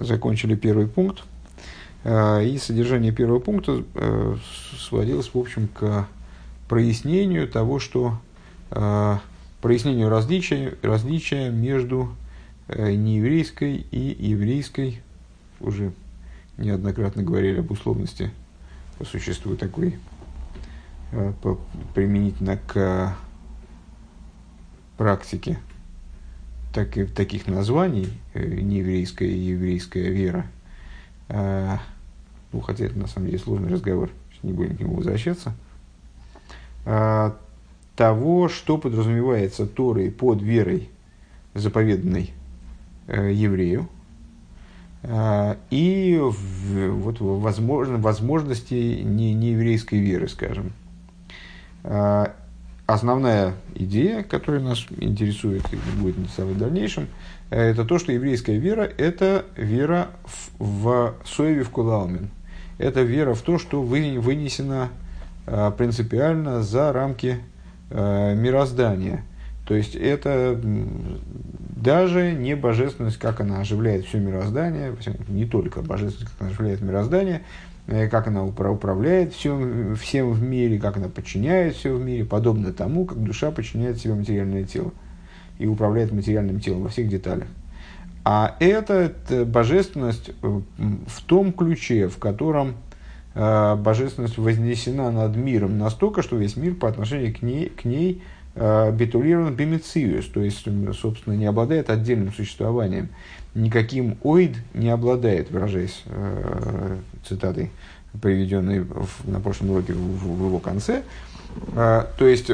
закончили первый пункт. И содержание первого пункта сводилось, в общем, к прояснению того, что прояснению различия, различия между нееврейской и еврейской, уже неоднократно говорили об условности, существует такой применительно к практике так, таких названий, э, нееврейская и еврейская вера, э, ну, хотя это на самом деле сложный разговор, не будем к нему возвращаться, э, того, что подразумевается Торой под верой, заповеданной еврею, и вот возможно, возможности не, нееврейской веры, скажем основная идея, которая нас интересует и будет интересовать в дальнейшем, это то, что еврейская вера – это вера в, в Соеве в Кулаумин. Это вера в то, что вынесено а, принципиально за рамки а, мироздания. То есть это даже не божественность, как она оживляет все мироздание, не только божественность, как она оживляет мироздание, Э, как она управляет всем, всем в мире, как она подчиняет все в мире, подобно тому, как душа подчиняет себе материальное тело и управляет материальным телом во всех деталях. А это божественность э, в том ключе, в котором э, божественность вознесена над миром настолько, что весь мир по отношению к ней, к ней э, битулирован бимициус, то есть, собственно, не обладает отдельным существованием никаким оид не обладает, выражаясь э, цитатой, приведенной в, на прошлом уроке в, в его конце. Э, то есть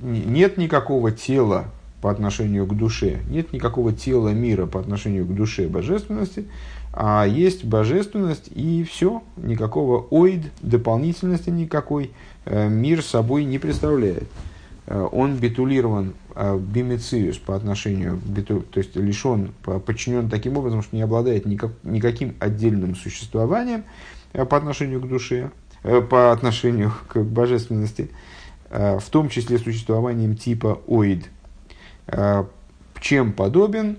нет никакого тела по отношению к душе, нет никакого тела мира по отношению к душе божественности, а есть божественность и все, никакого оид, дополнительности никакой э, мир собой не представляет. Э, он битулирован э, бимециус по отношению, то есть лишен, подчинен таким образом, что не обладает никак, никаким отдельным существованием э, по отношению к душе, по отношению к божественности, в том числе существованием типа оид, чем подобен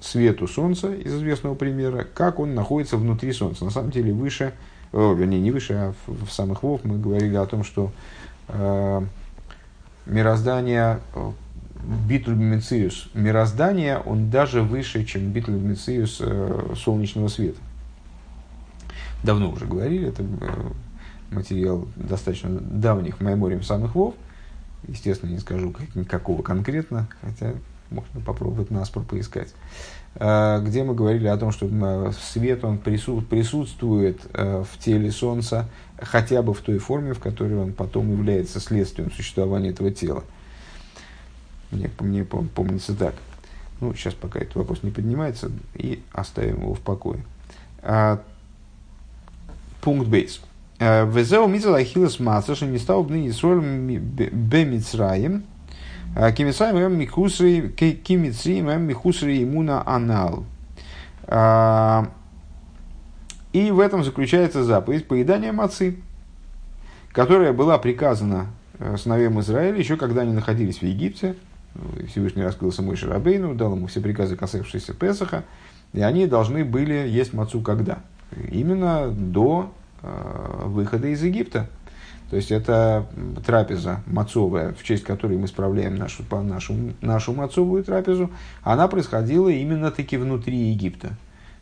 свету Солнца, из известного примера, как он находится внутри Солнца. На самом деле выше, вернее не выше, а в самых Вов мы говорили о том, что мироздание э, Битуль Мециус, мироздание, он даже выше, чем Битуль Мециус э, солнечного света. Давно уже говорили, это э, материал достаточно давних мемориям самых вов. Естественно, не скажу какого конкретно, хотя можно попробовать наспор поискать. Где мы говорили о том, что свет он присутствует в теле Солнца хотя бы в той форме, в которой он потом является следствием существования этого тела. Мне, мне помнится так. Ну, сейчас пока этот вопрос не поднимается, и оставим его в покое. А, пункт бейс. А, Везеу мизал ахиллес маца, что не стал бы ныне сроль а, кимицраем эм михусри, кимицраем эм михусри имуна анал. И в этом заключается заповедь поедания мацы, которая была приказана э, сыновьям Израиля еще когда они находились в Египте. Всевышний раскрылся мой Шарабейну, дал ему все приказы, касавшиеся Песаха, и они должны были есть мацу когда? Именно до э, выхода из Египта. То есть это трапеза мацовая, в честь которой мы справляем нашу, нашу, нашу мацовую трапезу, она происходила именно таки внутри Египта.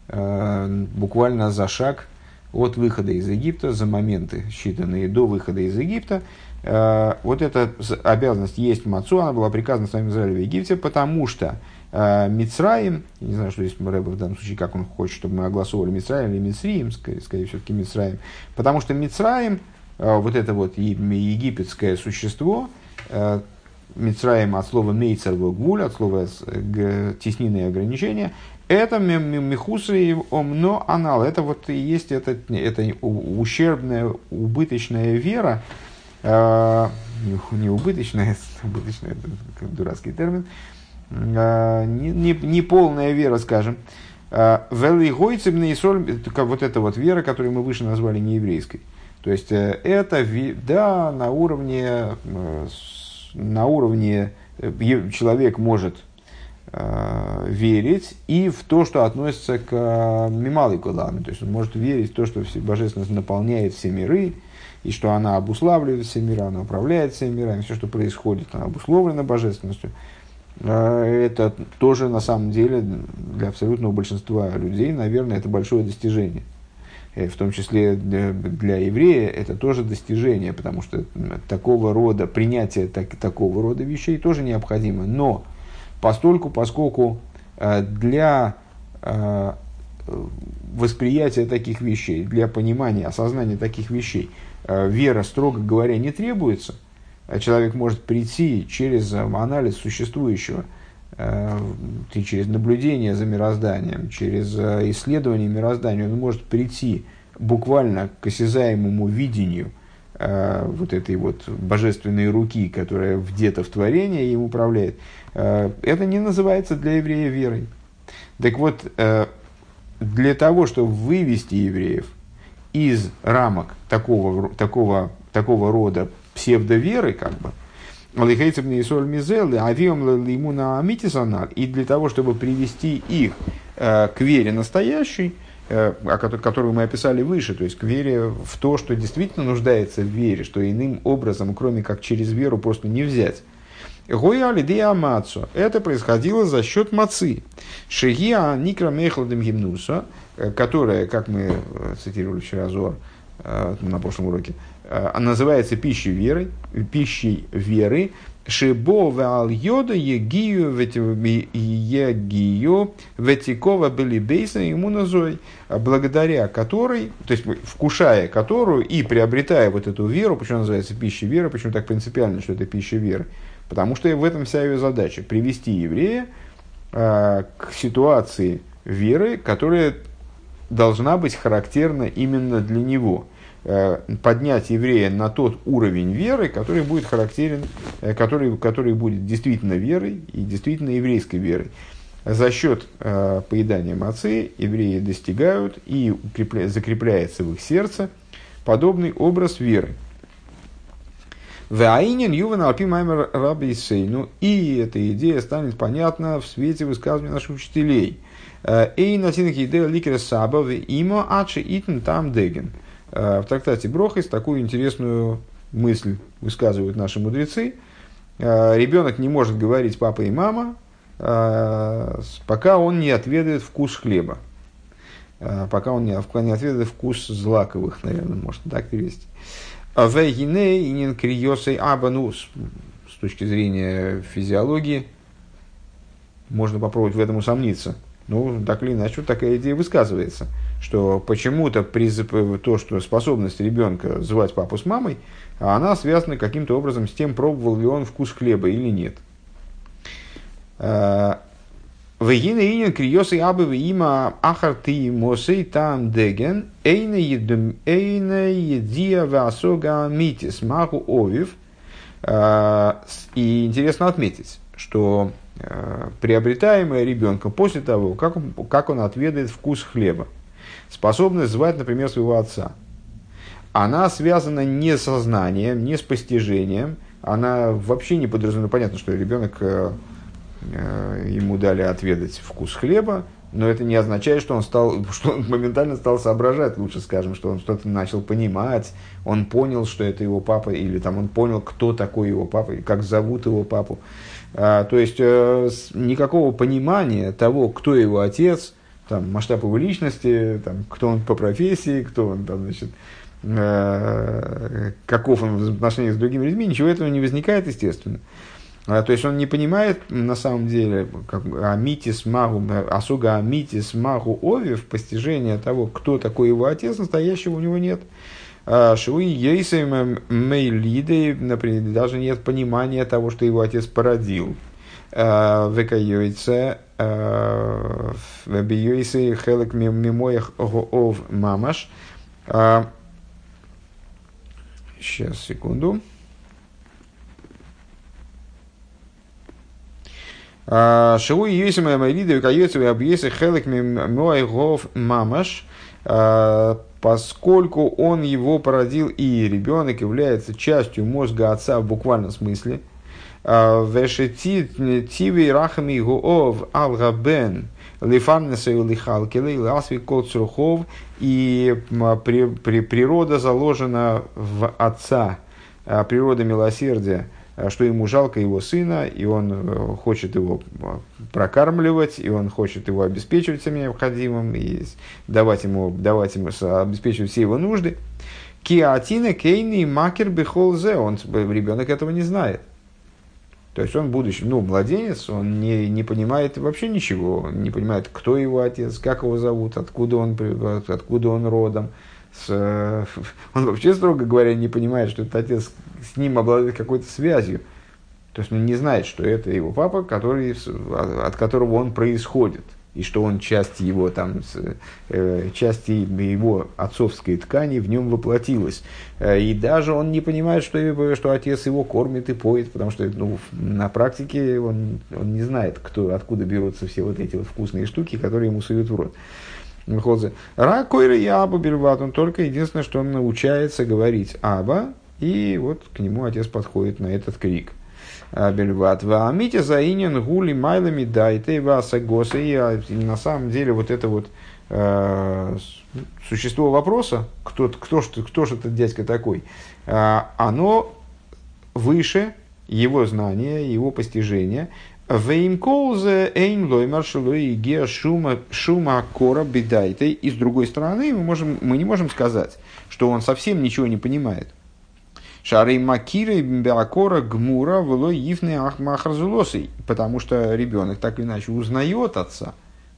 Э, буквально за шаг от выхода из Египта, за моменты, считанные до выхода из Египта, э, вот эта обязанность есть мацу, она была приказана самим Израилем в Египте, потому что э, Мицраим, не знаю, что здесь Рэба в данном случае, как он хочет, чтобы мы огласовывали Мицраим или Мицриим, скорее, скорее все-таки Мицраим, потому что Мицраим, вот это вот египетское существо, Мицраим от слова мейцер гвуль, от слова теснины и ограничения, это михусри омно анал. Это вот и есть это, это ущербная, убыточная вера, э, не убыточная, убыточная, это дурацкий термин, э, не, не, вера, скажем. Э, вот эта вот вера, которую мы выше назвали нееврейской. То есть э, это, да, на уровне, э, на уровне человек может э, верить и в то, что относится к э, Мималой Куламе. То есть он может верить в то, что божественность наполняет все миры, и что она обуславливает все миры, она управляет всеми мирами, все, что происходит, она обусловлена божественностью. Э, это тоже на самом деле для абсолютного большинства людей, наверное, это большое достижение. В том числе для, для еврея это тоже достижение, потому что такого рода принятие так, такого рода вещей тоже необходимо. Но постольку, поскольку э, для э, восприятия таких вещей, для понимания, осознания таких вещей, э, вера, строго говоря, не требуется, человек может прийти через анализ существующего, через наблюдение за мирозданием, через исследование мироздания, он может прийти буквально к осязаемому видению Э, вот этой вот божественной руки, которая где-то в творении им управляет, э, это не называется для еврея верой. Так вот, э, для того, чтобы вывести евреев из рамок такого, такого, такого рода псевдоверы, как бы, и для того, чтобы привести их к вере настоящей, Э, которую мы описали выше, то есть к вере в то, что действительно нуждается в вере, что иным образом, кроме как через веру, просто не взять. Гояли диамацу. Это происходило за счет мацы. Шигия никра мехладем гимнуса, э, которая, как мы э, цитировали вчера Зор на прошлом уроке, называется пищей веры, пищей веры, Шибо вал йода егию егию ветикова были бейса ему назой, благодаря которой, то есть вкушая которую и приобретая вот эту веру, почему называется пища веры, почему так принципиально, что это пища веры, потому что в этом вся ее задача, привести еврея э, к ситуации веры, которая должна быть характерна именно для него – Э, поднять еврея на тот уровень веры, который будет характерен, э, который, который будет действительно верой и действительно еврейской верой. За счет э, поедания мацы евреи достигают и укрепля, закрепляется в их сердце подобный образ веры. Ваинин Юван Алпи Маймер Раби Ну и эта идея станет понятна в свете высказывания наших учителей. Эй, насинах идея ликера саба, има ачи итн там деген. Э, в трактате Брохис такую интересную мысль высказывают наши мудрецы. Э, Ребенок не может говорить папа и мама, э, пока он не отведает вкус хлеба. Пока он не, не отведает вкус злаковых, наверное, можно так перевести. Вейгине инин криосей абанус. С точки зрения физиологии, можно попробовать в этом усомниться. Ну, так или иначе, вот такая идея высказывается – что почему-то то, что способность ребенка звать папу с мамой, она связана каким-то образом с тем, пробовал ли он вкус хлеба или нет. А, Вегина инин криосы абы има ахарты мосей там деген эйна едия васога митис маху овив. А, и интересно отметить, что а, приобретаемое ребенком после того, как он, как он отведает вкус хлеба, Способность звать, например, своего отца. Она связана не с сознанием, не с постижением. Она вообще не подразумевает. Понятно, что ребенок э, э, ему дали отведать вкус хлеба, но это не означает, что он, стал, что он моментально стал соображать, лучше скажем, что он что-то начал понимать, он понял, что это его папа, или там он понял, кто такой его папа, и как зовут его папу. А, то есть э, никакого понимания того, кто его отец, там, масштаб его личности, там, кто он по профессии, кто он там, значит, э, каков он в отношениях с другими людьми, ничего этого не возникает, естественно. А, то есть он не понимает на самом деле как, амитис магу, асуга амитис магу овив, постижение того, кто такой его отец, настоящего у него нет. А, Шуи ейсем мейлиды, например, даже нет понимания того, что его отец породил. А, Векайойце Бьюисы хелек мимоях ов мамаш. Сейчас, секунду. Шоу Юисим Амайлида Викайоцев Абьесы Хелек Мимоях мамаш. Поскольку он его породил и ребенок является частью мозга отца в буквальном смысле, Вешети тиви рахами гуов алгабен лифарнеса и лихалкелы, ласви колцрухов, и при, при, природа заложена в отца, природа милосердия, что ему жалко его сына, и он э, хочет его прокармливать, и он хочет его обеспечивать всем необходимым, и давать ему, давать ему обеспечивать все его нужды. Киатина кейни макер бихолзе, он ребенок этого не знает. То есть он, будучи, ну, младенец, он не, не понимает вообще ничего, не понимает, кто его отец, как его зовут, откуда он, откуда он родом. С, он вообще, строго говоря, не понимает, что этот отец с ним обладает какой-то связью. То есть он не знает, что это его папа, который, от которого он происходит и что он часть его, там, э, часть его отцовской ткани в нем воплотилась. Э, и даже он не понимает, что, что отец его кормит и поет, потому что ну, на практике он, он не знает, кто, откуда берутся все вот эти вот вкусные штуки, которые ему суют в рот. Ракойра и Аба Бельват, он только единственное, что он научается говорить Аба, и вот к нему отец подходит на этот крик. Бельват. Ваамите заинен гули майлами дайте васа госа. И на самом деле вот это вот э, существо вопроса, кто, кто, кто, кто же этот дядька такой, э, оно выше его знания, его постижения. Веймкоузе эйн лоймар шилой ге шума шума кора бедайте. И с другой стороны, мы, можем, мы не можем сказать, что он совсем ничего не понимает. Шары Макиры Беакора Гмура Вло Ифны Ахмахарзулосы. Потому что ребенок так или иначе узнает отца.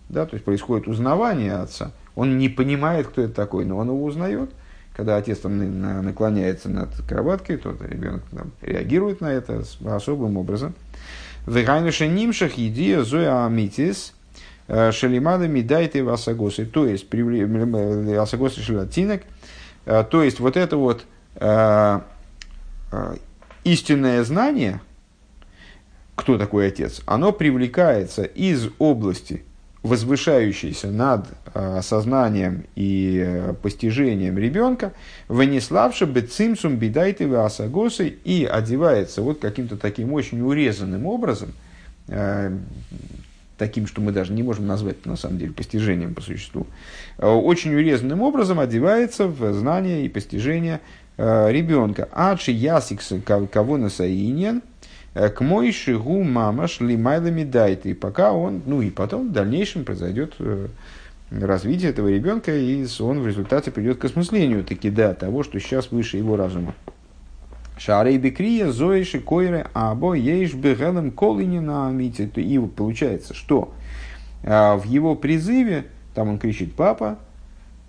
Да, то есть происходит узнавание отца. Он не понимает, кто это такой, но он его узнает. Когда отец там наклоняется над кроваткой, то ребенок там, реагирует на это особым образом. Вегайнуша нимшах идея зоя амитис э, шалимада мидайте васагосы. То есть, асагосы шалатинок. Э, то есть, вот это вот э, Э, истинное знание, кто такой отец, оно привлекается из области, возвышающейся над э, сознанием и э, постижением ребенка, вынеславши бы цимсум бедайтывы асагосы и одевается вот каким-то таким очень урезанным образом, э, таким, что мы даже не можем назвать на самом деле постижением по существу, э, очень урезанным образом одевается в знание и постижение Э, ребенка. Адши ясикс кого насаинен, э, к мой шигу мамаш лимайлами дайте. И пока он, ну и потом в дальнейшем произойдет э, развитие этого ребенка, и он в результате придет к осмыслению таки, да, того, что сейчас выше его разума. Шарей бекрия, зоиши, койры, або ейш бегелем колинина амите. И получается, что в его призыве, там он кричит «папа»,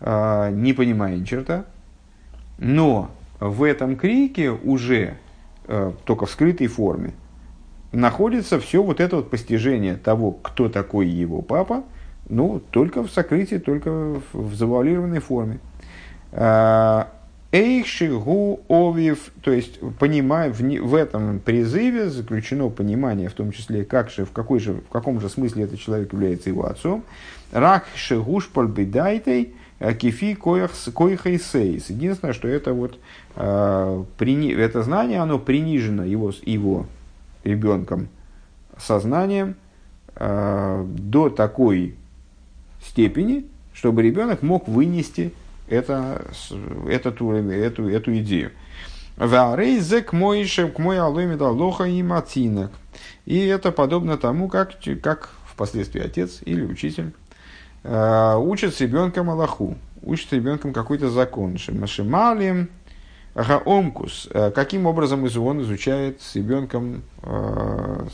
не понимая ни черта, но в этом крике уже, э, только в скрытой форме, находится все вот это вот постижение того, кто такой его папа, ну, только в сокрытии, только в завуалированной форме. Э, Эйшигу овив, то есть понимая, в, в этом призыве заключено понимание, в том числе, как же, в, какой же, в каком же смысле этот человек является его отцом. Рак шигуш пальбидайтей, Э, кефи коихай сейс. Единственное, что это вот э, это знание, оно принижено его, его ребенком сознанием э, до такой степени, чтобы ребенок мог вынести это, эту, эту, эту идею. Варейзек моишем к мой аломида лоха и матинок. И это подобно тому, как, как впоследствии отец или учитель учат с ребенком Аллаху, учат с ребенком какой-то закон. Шималим, Гаомкус. Э, каким образом он изучает с ребенком, э,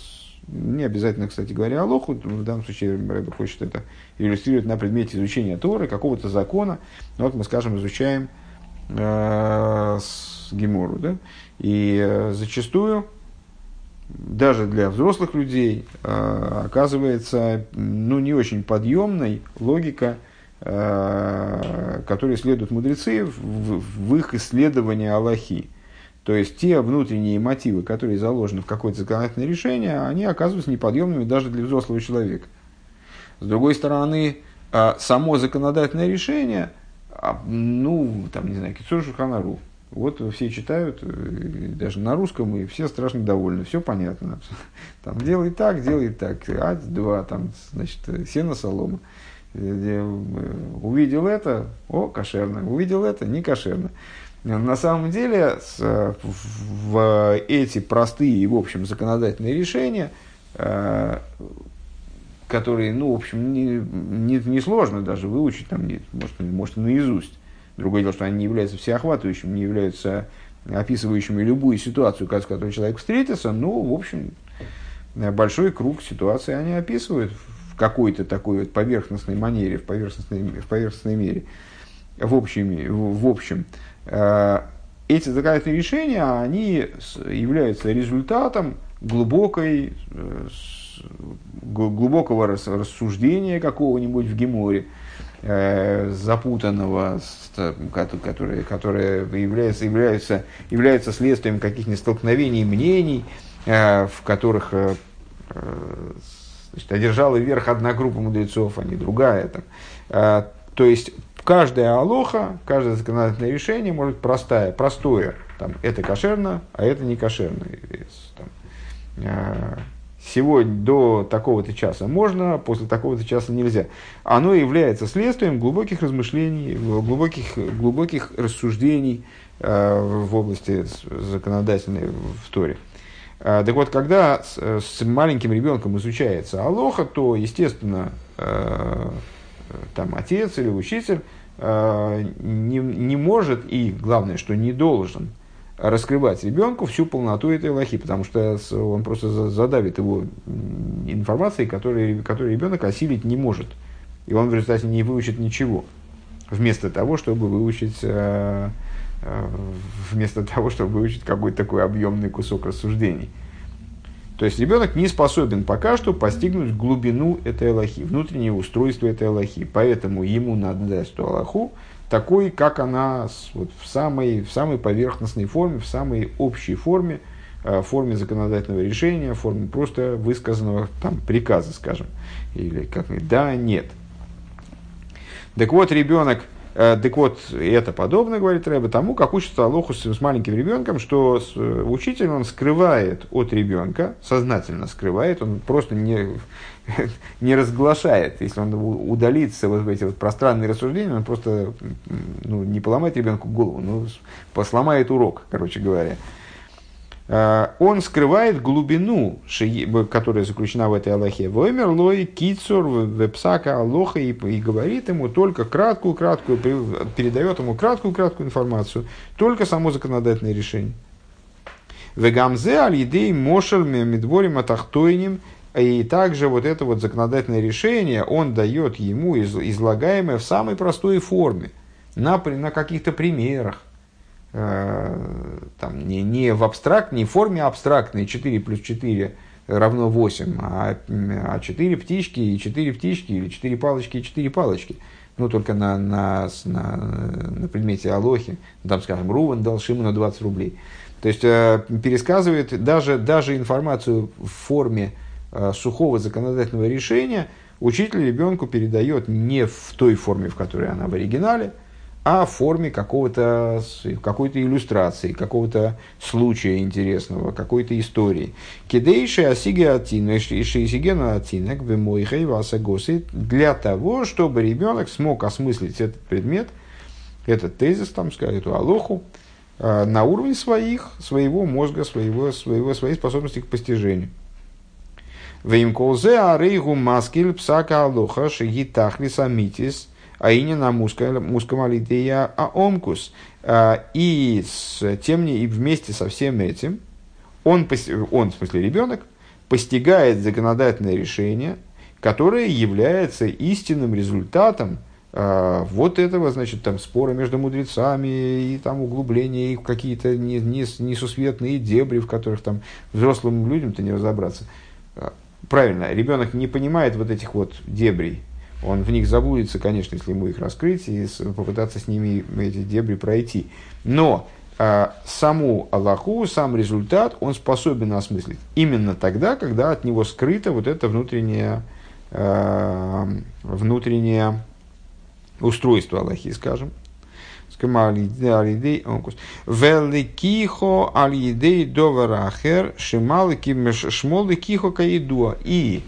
не обязательно, кстати говоря, Аллаху, в данном случае Рэбе хочет это иллюстрировать на предмете изучения Торы, какого-то закона. Ну, вот мы, скажем, изучаем с Гемору, да? И зачастую даже для взрослых людей э, оказывается ну, не очень подъемной логика, э, которой следуют мудрецы в, в, их исследовании Аллахи. То есть те внутренние мотивы, которые заложены в какое-то законодательное решение, они оказываются неподъемными даже для взрослого человека. С другой стороны, э, само законодательное решение, ну, там, не знаю, Кицур Шуханару, Вот все читают, даже на русском, и все страшно довольны, все понятно. Там делай так, делай так, а два, там, значит, сено солома. Увидел это, о, кошерно, увидел это, не кошерно. На самом деле, в эти простые и, в общем, законодательные решения, которые, ну, в общем, не, не, не сложно даже выучить, там, не, может, может, наизусть. Другое дело, что они не являются всеохватывающими, не являются описывающими любую ситуацию, с которой человек встретится, но, в общем, большой круг ситуаций они описывают в какой-то такой вот поверхностной манере, в поверхностной, в поверхностной мере, в общем. В общем. Э, эти законодательные решения, они являются результатом глубокой э, глубокого рассуждения какого-нибудь в Геморе, э, запутанного, которое, которое является, является, является следствием каких-нибудь столкновений мнений, э, в которых э, значит, одержала верх одна группа мудрецов, а не другая. Там. То есть каждая алоха, каждое законодательное решение может простое, простое. Там, это кошерно, а это не кошерно. Там, сегодня до такого-то часа можно, после такого-то часа нельзя. Оно является следствием глубоких размышлений, глубоких, глубоких рассуждений э, в области законодательной в Торе. Э, так вот, когда с, с маленьким ребенком изучается Алоха, то, естественно, э, там отец или учитель э, не, не может и, главное, что не должен – раскрывать ребенку всю полноту этой лохи, потому что он просто задавит его информацией, которую, которую ребенок осилить не может. И он в результате не выучит ничего. Вместо того, чтобы выучить, э, э, вместо того, чтобы выучить какой-то такой объемный кусок рассуждений. То есть ребенок не способен пока что постигнуть глубину этой Аллахи, внутреннее устройство этой Аллахи. Поэтому ему надо дать эту Аллаху, такой, как она вот, в, самой, в самой поверхностной форме, в самой общей форме, э, форме законодательного решения, форме просто высказанного там, приказа, скажем, или как да, нет. Так вот, ребенок, так вот, это подобно, говорит Рэба, тому, как учится Алоху с, с маленьким ребенком, что с, э, учитель он скрывает от ребенка, сознательно скрывает, он просто не, не разглашает. Если он удалится вот в эти вот пространные рассуждения, он просто ну, не поломает ребенку голову, но посломает урок, короче говоря. А, он скрывает глубину, которая заключена в этой Аллахе. Воймер лой кицур вепсака Аллоха и, и говорит ему только краткую, краткую, передает ему краткую, краткую информацию, только само законодательное решение. Вегамзе аль едей мошер медворим атахтойним – и также вот это вот законодательное решение он дает ему излагаемое в самой простой форме, на, на каких-то примерах. Э, там, не, не в абстракт, не в форме абстрактной 4 плюс 4 равно 8, а, а 4 птички и 4 птички, или 4 палочки и 4 палочки. Ну, только на, на, на, на предмете Алохи, там, скажем, Руван дал Шимону 20 рублей. То есть, э, пересказывает даже, даже информацию в форме Э, сухого законодательного решения учитель ребенку передает не в той форме, в которой она в оригинале, а в форме какого-то, какой-то иллюстрации, какого-то случая интересного, какой-то истории. Кидейши асиге атина, шиисигена атинек, бемойхей васагосы, для того, чтобы ребенок смог осмыслить этот предмет, этот тезис, там, сказать, эту алоху, э, на уровне своих, своего мозга, своего, своего, своей способности к постижению. Веймколзе арейгу маскиль псака алоха шигитахли самитис аинина мускамалитея аомкус. А, и с тем не и вместе со всем этим он, он, в смысле ребенок, постигает законодательное решение, которое является истинным результатом э, вот этого, значит, там спора между мудрецами и там углубления и какие-то несусветные дебри, в которых там взрослым людям-то не разобраться правильно, ребенок не понимает вот этих вот дебрей. Он в них заблудится, конечно, если ему их раскрыть и попытаться с ними эти дебри пройти. Но э, саму Аллаху, сам результат он способен осмыслить именно тогда, когда от него скрыто вот это внутреннее, э, внутреннее устройство Аллахи, скажем. Великихо алидей доварахер шималики шмолы кихо каидуа. И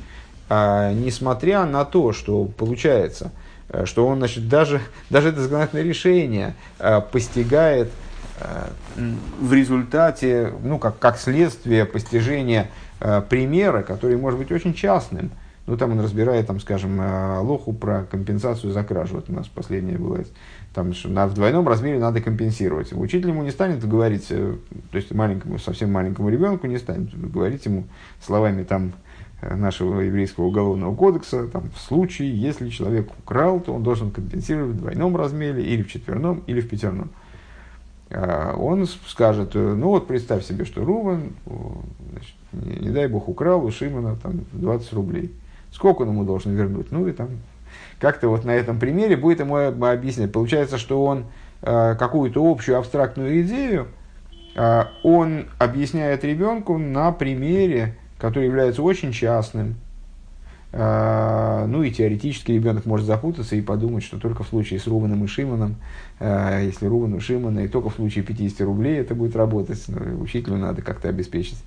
несмотря на то, что получается, э, что он значит, даже, даже это законодательное решение а, постигает а, в результате, ну, как, как следствие постижения а, примера, который может быть очень частным. Ну, там он разбирает, там, скажем, лоху про компенсацию за кражу. Вот у нас последнее бывает там, что на, в двойном размере надо компенсировать. Учитель ему не станет говорить, э, то есть маленькому, совсем маленькому ребенку не станет говорить ему словами там, э, нашего еврейского уголовного кодекса, там, в случае, если человек украл, то он должен компенсировать в двойном размере, или в четверном, или в пятерном. А он скажет, э, ну вот представь себе, что Руван, значит, не, не дай бог, украл у Шимона там, 20 рублей. Сколько он ему должен вернуть? Ну и там как-то вот на этом примере будет ему объяснять. Получается, что он э, какую-то общую абстрактную идею, э, он объясняет ребенку на примере, который является очень частным. Э, ну и теоретически ребенок может запутаться и подумать, что только в случае с Руваном и Шиманом, если Руван и Шимана, и только в случае 50 рублей это будет работать. Ну, учителю надо как-то обеспечить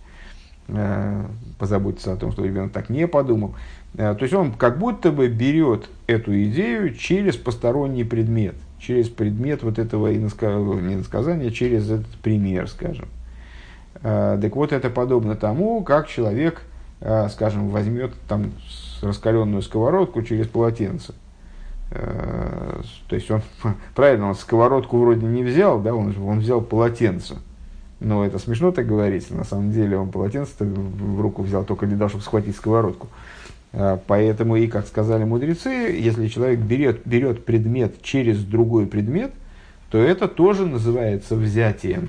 позаботиться о том, что ребенок так не подумал. То есть он как будто бы берет эту идею через посторонний предмет, через предмет вот этого иносказания, через этот пример, скажем. Э, так вот, это подобно тому, как человек, э, скажем, возьмет там раскаленную сковородку через полотенце. То есть он, правильно, он сковородку вроде не взял, да, он, он взял полотенце. Но это смешно так говорить. На самом деле он полотенце в руку взял только для того, чтобы схватить сковородку. Поэтому и, как сказали мудрецы, если человек берет, берет предмет через другой предмет, то это тоже называется взятием.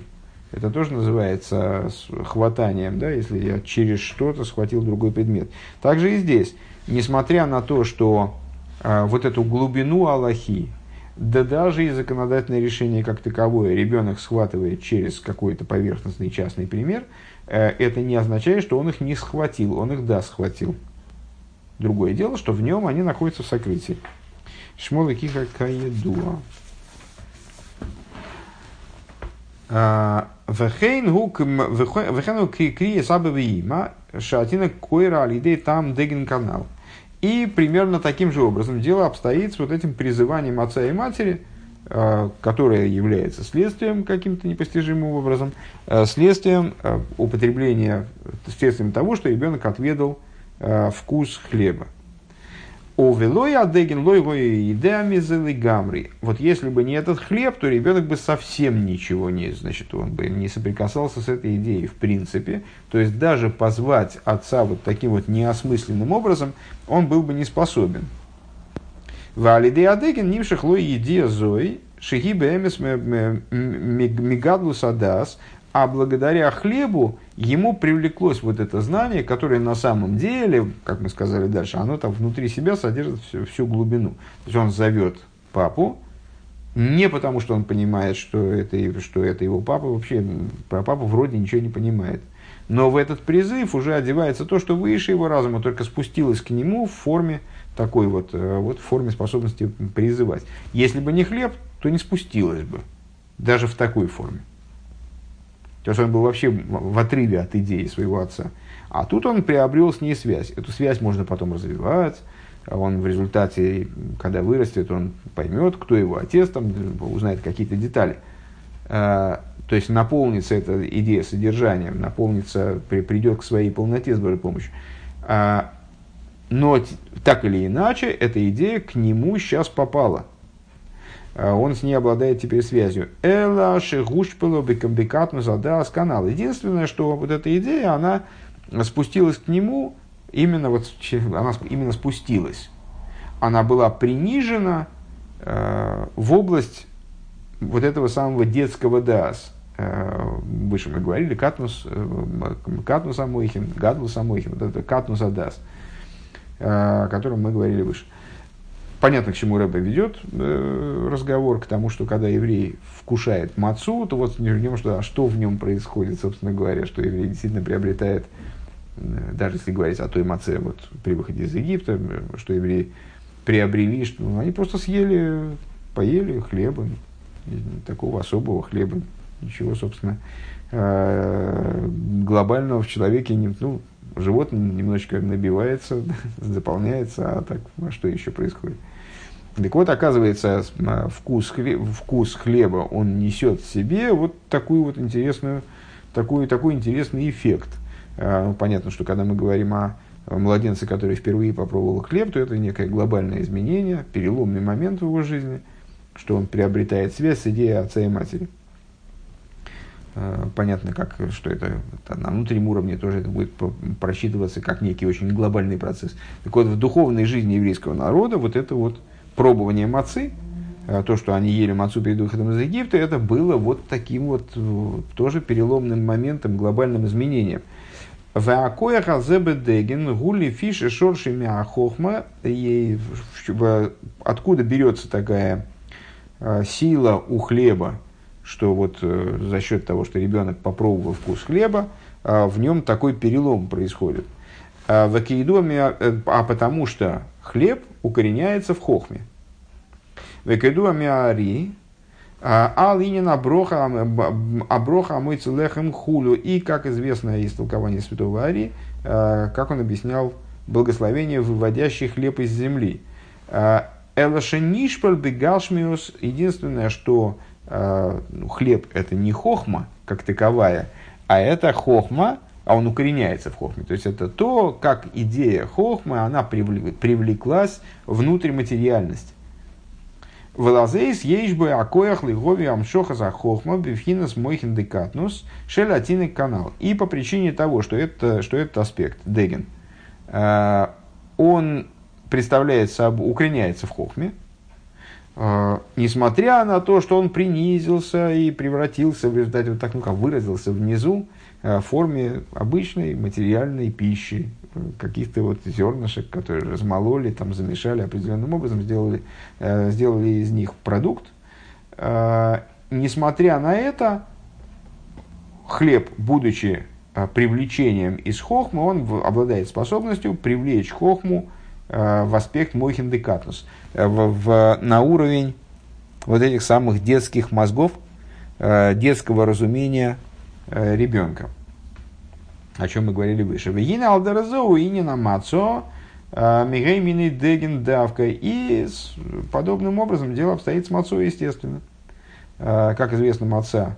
Это тоже называется хватанием, да, если я через что-то схватил другой предмет. Также и здесь, несмотря на то, что а, вот эту глубину Аллахи, да даже и законодательное решение как таковое ребенок схватывает через какой-то поверхностный частный пример, э, это не означает, что он их не схватил, он их да схватил. Другое дело, что в нем они находятся в сокрытии. Шмолы киха каедуа. Вехену крие сабавиима шатина койра алидей там деген канал. И примерно таким же образом дело обстоит с вот этим призыванием отца и матери, а, которое является следствием каким-то непостижимым образом, а, следствием употребления, следствием того, что ребенок отведал Э, вкус хлеба. О велой адегин лой идеами гамри. Вот если бы не этот хлеб, то ребенок бы совсем ничего не, значит, он бы не соприкасался с этой идеей в принципе. То есть даже позвать отца вот таким вот неосмысленным образом, он был бы не способен. Валиде адегин нимших лой идея зой, шиги бэмес мигадлус адас, а благодаря хлебу ему привлеклось вот это знание, которое на самом деле, как мы сказали дальше, оно там внутри себя содержит всю, всю глубину. То есть он зовет папу, не потому, что он понимает, что это, что это его папа, вообще про папу вроде ничего не понимает. Но в этот призыв уже одевается то, что выше его разума, только спустилось к нему в форме такой вот, э, вот в форме способности призывать. Если бы не хлеб, то не спустилось бы, даже в такой форме. То есть он был вообще в отрыве от идеи своего отца. А тут он приобрел с ней связь. Эту связь можно потом развивать. Он в результате, когда вырастет, он поймет, кто его отец, там, узнает какие-то детали. А, то есть наполнится эта идея содержанием, наполнится, придет к своей полноте с Божьей помощью. А, но так или иначе, эта идея к нему сейчас попала – он с ней обладает теперь связью. Эла шигушпело бекамбекатну задас канал. Единственное, что вот эта идея, она спустилась к нему, именно вот, она именно спустилась. Она была принижена э, в область вот этого самого детского дас. Э, выше мы говорили, катнус, э, катнус амойхин, гадлус амойхин, вот это катнус адас, э, о котором мы говорили выше. Понятно, к чему Рэбе ведет э, разговор, к тому, что когда еврей вкушает мацу, то вот в нем что, а что в нем происходит, собственно говоря, что еврей действительно приобретает, э, даже если говорить о той маце вот, при выходе из Египта, что евреи приобрели, что ну, они просто съели, поели хлеба, такого особого хлеба. Ничего, собственно, э, глобального в человеке, не, ну, животное немножечко набивается, заполняется, а так а что еще происходит? Так вот, оказывается, вкус, хлеба, вкус хлеба, он несет в себе вот такую вот интересную, такой, такой интересный эффект. А, ну, понятно, что когда мы говорим о младенце, который впервые попробовал хлеб, то это некое глобальное изменение, переломный момент в его жизни, что он приобретает связь с идеей отца и матери. А, понятно, как, что это, это на внутреннем уровне тоже это будет просчитываться как некий очень глобальный процесс. Так вот, в духовной жизни еврейского народа вот это вот пробование мацы, а, то, что они ели мацу перед выходом из Египта, это было вот таким вот тоже переломным моментом, глобальным изменением. Гули фиши шорши мяхохма. Откуда берется такая а, сила у хлеба, что вот э, за счет того, что ребенок попробовал вкус хлеба, в нем такой перелом происходит. В э, а потому что хлеб укореняется в хохме. Векеду амиари, а линин аброха, аброха мой целехем хулю. И, как известно из толкования святого Ари, а, как он объяснял благословение, выводящий хлеб из земли. А, Элашенишпаль бегалшмиус, единственное, что а, ну, хлеб это не хохма, как таковая, а это хохма, а он укореняется в хохме. То есть это то, как идея хохмы, она привлеклась внутрь материальности. Велазейс ейш бы акоях лигови амшоха за хохма бифхинас мойхин декатнус шелатинек канал. И по причине того, что, это, что этот аспект, Деген, э, он представляет собой, укореняется в хохме, э, несмотря на то, что он принизился и превратился в результате, вот так, ну как выразился внизу, форме обычной материальной пищи, каких-то вот зернышек, которые размололи, там, замешали определенным образом, сделали, э, сделали из них продукт. Э, несмотря на это, хлеб, будучи привлечением из хохмы, он обладает способностью привлечь хохму в аспект мойхин декатус, в, в, на уровень вот этих самых детских мозгов, детского разумения э, ребенка. О чем мы говорили выше. Вегина алдеразоу и на мацо э, мигеймины деген давка. И подобным образом дело обстоит с мацо, естественно. Э, как известно, маца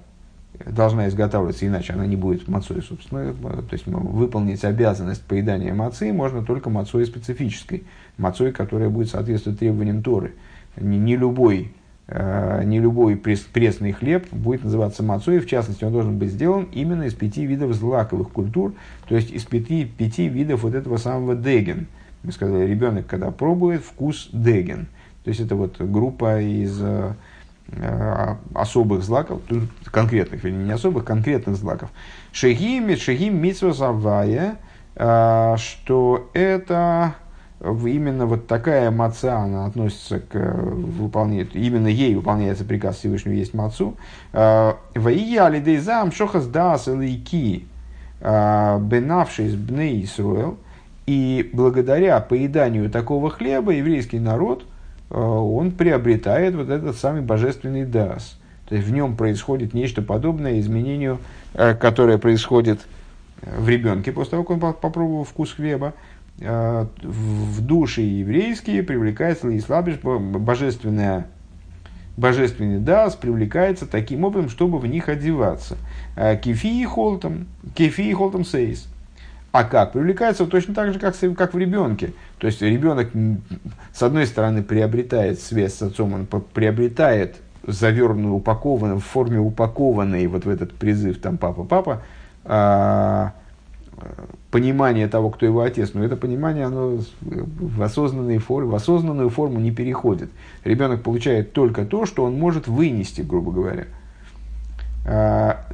должна изготавливаться, иначе она не будет мацой, собственно. То есть выполнить обязанность поедания мацы можно только мацой специфической. Мацой, которая будет соответствовать требованиям Торы. Не, не любой Э, не любой пресный хлеб будет называться мацой, в частности, он должен быть сделан именно из пяти видов злаковых культур, то есть из пяти, пяти видов вот этого самого деген. Мы сказали, ребенок, когда пробует, вкус деген. То есть это вот группа из э, э особых злаков, конкретных, вернее, не особых, конкретных злаков. Шехим, шехим митсва завая, э, что это именно вот такая маца, она относится к э, выполнению, именно ей выполняется приказ Всевышнего есть мацу. Э, Ваия алидейзам шохас дас лейки э, бенавшись бней Исруэл. И благодаря поеданию такого хлеба еврейский народ, он приобретает вот этот самый божественный дас. То есть в нем происходит нечто подобное изменению, которое происходит в ребенке после того, как он попробовал вкус хлеба, в души еврейские привлекается и слабишь божественная божественный дас привлекается таким образом, чтобы в них одеваться. Э, кефи и холтом, кефи и холтом сейс. А как? Привлекается точно так же, как, как в ребенке. То есть ребенок, с одной стороны, приобретает связь с отцом, он приобретает завернутую, упакованную, в форме упакованной вот в этот призыв там папа-папа, понимание того, кто его отец, но это понимание, оно в, осознанной форме, в осознанную форму не переходит. Ребенок получает только то, что он может вынести, грубо говоря. А,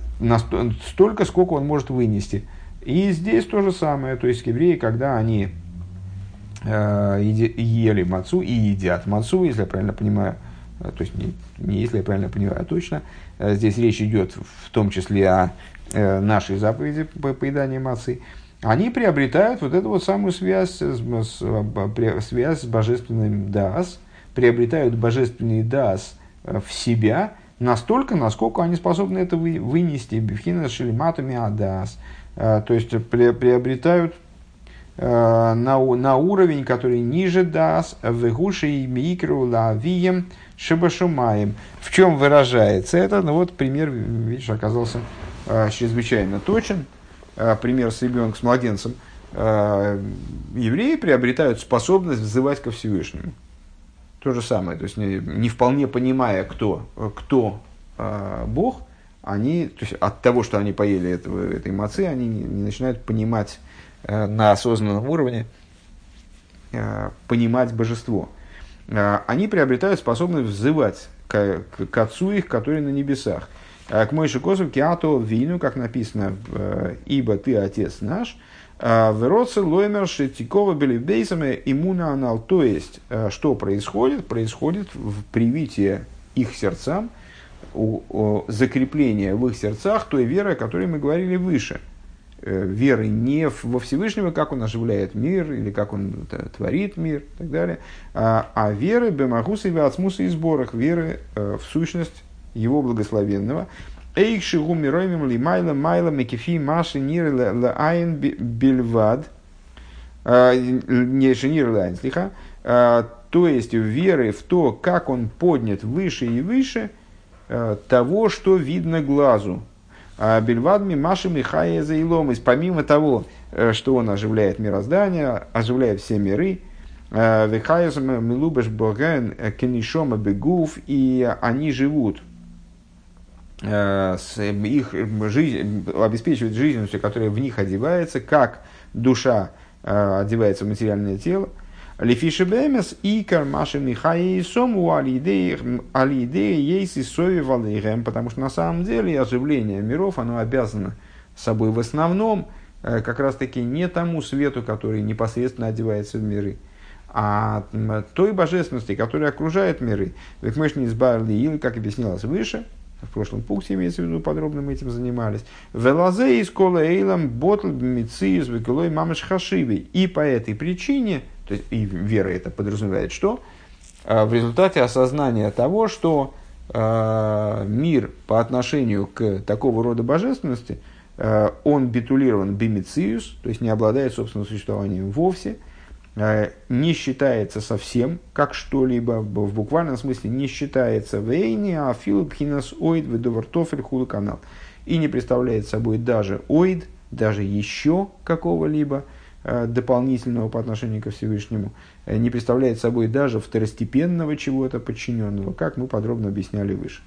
столько, сколько он может вынести. И здесь то же самое. То есть евреи, когда они а, ели мацу и едят мацу, если я правильно понимаю, а, то есть не, не если я правильно понимаю, а точно, здесь речь идет в том числе о нашей заповеди по поеданию мацы, они приобретают вот эту вот самую связь, с, связь с божественным дас, приобретают божественный дас э, в себя, настолько, насколько они способны это вынести. Бифхина шелиматами адас. То есть приобретают на, на уровень, который ниже дас, вегуши и микру лавием шибашумаем. В чем выражается это? Ну вот пример, видишь, оказался чрезвычайно точен. Пример с ребенком, с младенцем – Э, евреи приобретают способность взывать ко Всевышнему. То же самое, то есть не, не вполне понимая, кто, кто э, Бог, они, то есть от того, что они поели этого, этой мацы, они не, не начинают понимать э, на осознанном уровне, э, понимать божество. Э, они приобретают способность взывать к, к, к Отцу их, который на небесах. Э, к Мойши Косов, Киато Вину, как написано, э, «Ибо ты Отец наш», а, Вероци лоймер шетикова белибейсами иммуна анал. То есть, э, что происходит? Происходит в привитии их сердцам, закрепление в их сердцах той веры, о которой мы говорили выше. Э, веры не во Всевышнего, как он оживляет мир, или как он творит мир, и так далее, а, а веры бемахуса и вацмуса и сборах, веры э, в сущность его благословенного, Эйк шигу мироимим ли майла майла мекифи маши нир айн бельвад. А, не шинир лайн, слиха. А, то есть веры в то, как он поднят выше и выше а, того, что видно глазу. Бельвадми Маши Михая Заилом. Помимо того, э, что он оживляет мироздание, оживляет все миры, Вихаяс Милубеш Боген Кенишома Бегув, и они живут Э, их жизнь, обеспечивает жизненностью, которая в них одевается, как душа э, одевается в материальное тело. Лефиши бемес и кармаши михаи сому алидеи ейси сови валейхем, потому что на самом деле оживление миров, оно обязано собой в основном э, как раз таки не тому свету, который непосредственно одевается в миры, а той божественности, которая окружает миры. Ведь мы же не избавили, или, как объяснялось выше, в прошлом пункте имеется в виду, подробно мы этим занимались. Велазе из кола эйлам ботл мициюс векулой мамыш хашиби. И по этой причине, то есть и вера это подразумевает что? А, в результате осознания того, что э, мир по отношению к такого рода божественности, э, он битулирован бимициюс, то есть не обладает собственным существованием вовсе – не считается совсем как что-либо, в буквальном смысле не считается вейни, а филипхинас оид ведовартофель хула канал. И не представляет собой даже оид, даже еще какого-либо э, дополнительного по отношению ко Всевышнему, э, не представляет собой даже второстепенного чего-то подчиненного, как мы подробно объясняли выше.